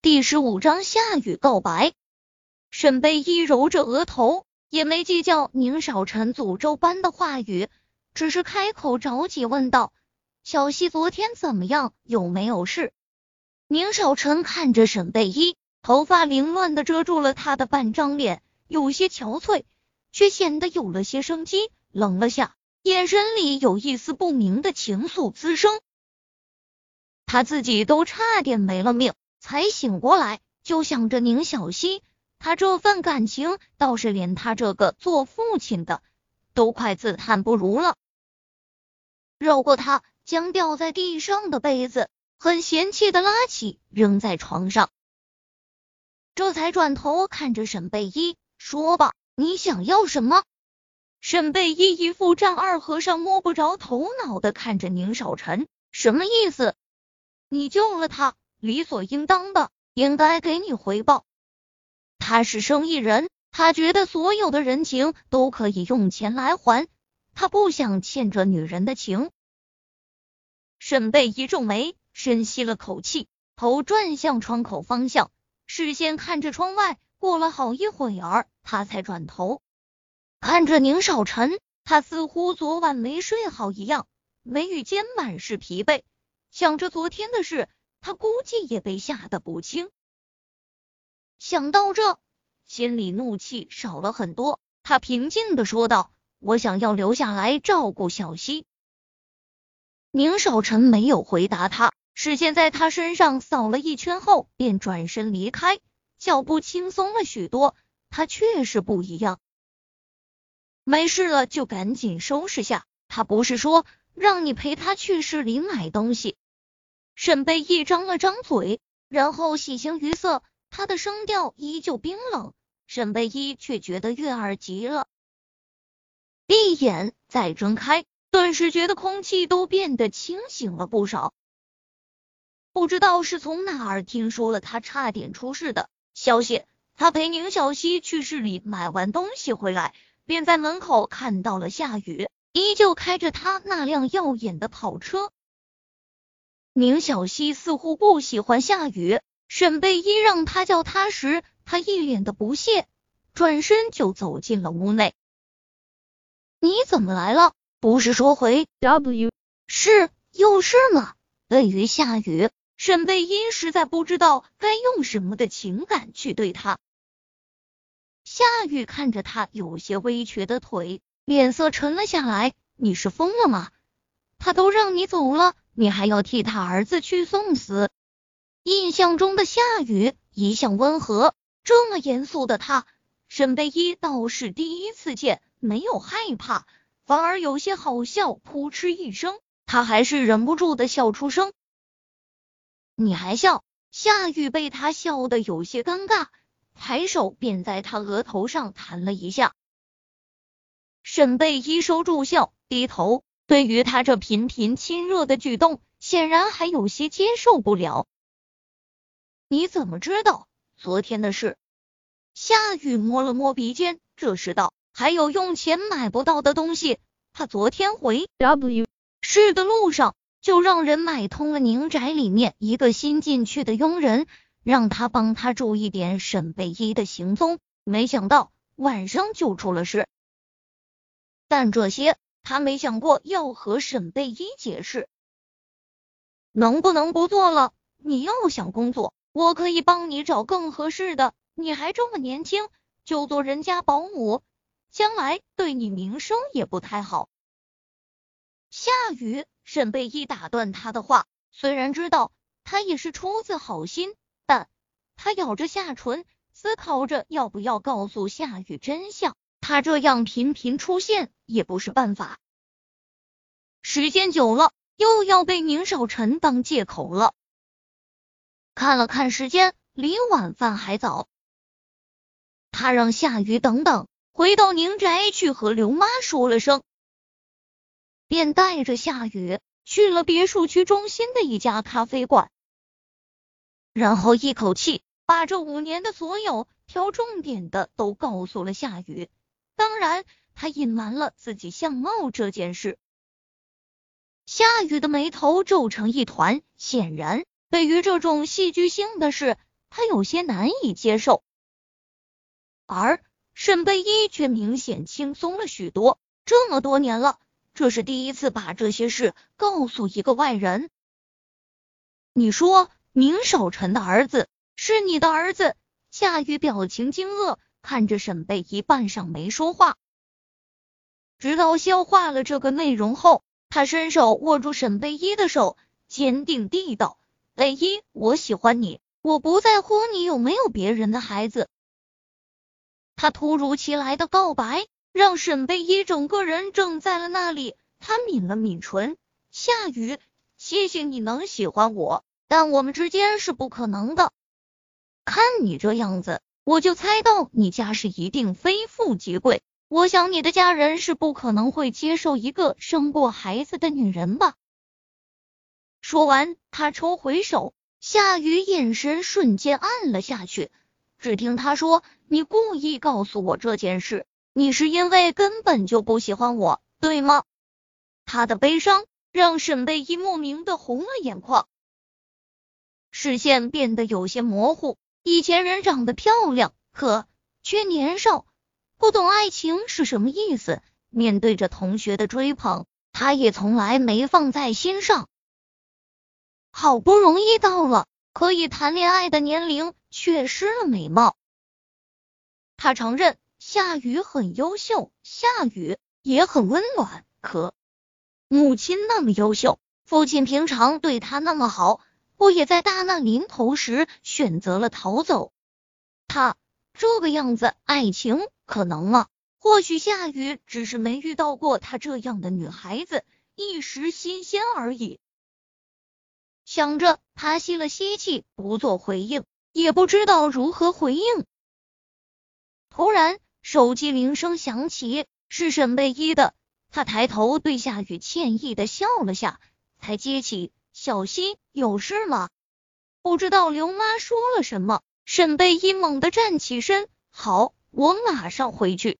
第十五章夏雨告白。沈贝依揉着额头，也没计较宁少臣诅咒般的话语，只是开口着急问道：“小溪昨天怎么样？有没有事？”宁少臣看着沈贝依，头发凌乱的遮住了他的半张脸，有些憔悴，却显得有了些生机。冷了下，眼神里有一丝不明的情愫滋生。他自己都差点没了命。才醒过来，就想着宁小溪，他这份感情倒是连他这个做父亲的都快自叹不如了。绕过他，将掉在地上的杯子很嫌弃的拉起，扔在床上。这才转头看着沈贝依，说吧，你想要什么？沈贝依一副丈二和尚摸不着头脑的看着宁少臣，什么意思？你救了他。理所应当的，应该给你回报。他是生意人，他觉得所有的人情都可以用钱来还，他不想欠着女人的情。沈贝一皱眉，深吸了口气，头转向窗口方向，视线看着窗外。过了好一会儿，他才转头看着宁少臣，他似乎昨晚没睡好一样，眉宇间满是疲惫，想着昨天的事。他估计也被吓得不轻，想到这，心里怒气少了很多。他平静的说道：“我想要留下来照顾小溪。”宁少臣没有回答他，视线在他身上扫了一圈后，便转身离开，脚步轻松了许多。他确实不一样，没事了就赶紧收拾下。他不是说让你陪他去市里买东西。沈贝一张了张嘴，然后喜形于色，他的声调依旧冰冷。沈贝一却觉得悦耳极了，闭眼再睁开，顿时觉得空气都变得清醒了不少。不知道是从哪儿听说了他差点出事的消息，他陪宁小溪去市里买完东西回来，便在门口看到了夏雨，依旧开着他那辆耀眼的跑车。宁小溪似乎不喜欢下雨，沈贝依让他叫他时，他一脸的不屑，转身就走进了屋内。你怎么来了？不是说回 W 是又是吗？对于下雨，沈贝依实在不知道该用什么的情感去对他。夏雨看着他有些微瘸的腿，脸色沉了下来。你是疯了吗？他都让你走了。你还要替他儿子去送死？印象中的夏雨一向温和，这么严肃的他，沈贝依倒是第一次见，没有害怕，反而有些好笑。扑哧一声，他还是忍不住的笑出声。你还笑？夏雨被他笑的有些尴尬，抬手便在他额头上弹了一下。沈贝依收住笑，低头。对于他这频频亲热的举动，显然还有些接受不了。你怎么知道昨天的事？夏雨摸了摸鼻尖，这时道：“还有用钱买不到的东西。他昨天回 W 市的路上，就让人买通了宁宅里面一个新进去的佣人，让他帮他注意点沈贝依的行踪。没想到晚上就出了事。但这些。”他没想过要和沈贝依解释，能不能不做了？你要想工作，我可以帮你找更合适的。你还这么年轻，就做人家保姆，将来对你名声也不太好。夏雨，沈贝依打断他的话，虽然知道他也是出自好心，但他咬着下唇，思考着要不要告诉夏雨真相。他这样频频出现也不是办法，时间久了又要被宁少臣当借口了。看了看时间，离晚饭还早，他让夏雨等等，回到宁宅去和刘妈说了声，便带着夏雨去了别墅区中心的一家咖啡馆，然后一口气把这五年的所有挑重点的都告诉了夏雨。当然，他隐瞒了自己相貌这件事。夏雨的眉头皱成一团，显然对于这种戏剧性的事，他有些难以接受。而沈贝依却明显轻松了许多。这么多年了，这是第一次把这些事告诉一个外人。你说，宁少臣的儿子是你的儿子？夏雨表情惊愕，看着沈贝依，半晌没说话。直到消化了这个内容后，他伸手握住沈贝依的手，坚定地道：“贝一，我喜欢你，我不在乎你有没有别人的孩子。”他突如其来的告白让沈贝依整个人怔在了那里。他抿了抿唇：“夏雨，谢谢你能喜欢我，但我们之间是不可能的。看你这样子，我就猜到你家世一定非富即贵。我想你的家人是不可能会接受一个生过孩子的女人吧。”说完，他抽回手，夏雨眼神瞬间暗了下去。只听他说：“你故意告诉我这件事，你是因为根本就不喜欢我，对吗？”他的悲伤让沈贝依莫名的红了眼眶，视线变得有些模糊。以前人长得漂亮，可却年少，不懂爱情是什么意思。面对着同学的追捧，他也从来没放在心上。好不容易到了。可以谈恋爱的年龄，却失了美貌。他承认夏雨很优秀，夏雨也很温暖。可母亲那么优秀，父亲平常对他那么好，我也在大难临头时选择了逃走？他这个样子，爱情可能吗？或许夏雨只是没遇到过他这样的女孩子，一时新鲜而已。想着，他吸了吸气，不做回应，也不知道如何回应。突然，手机铃声响起，是沈贝依的。他抬头对夏雨歉意的笑了下，才接起：“小心，有事吗？”不知道刘妈说了什么，沈贝依猛地站起身：“好，我马上回去。”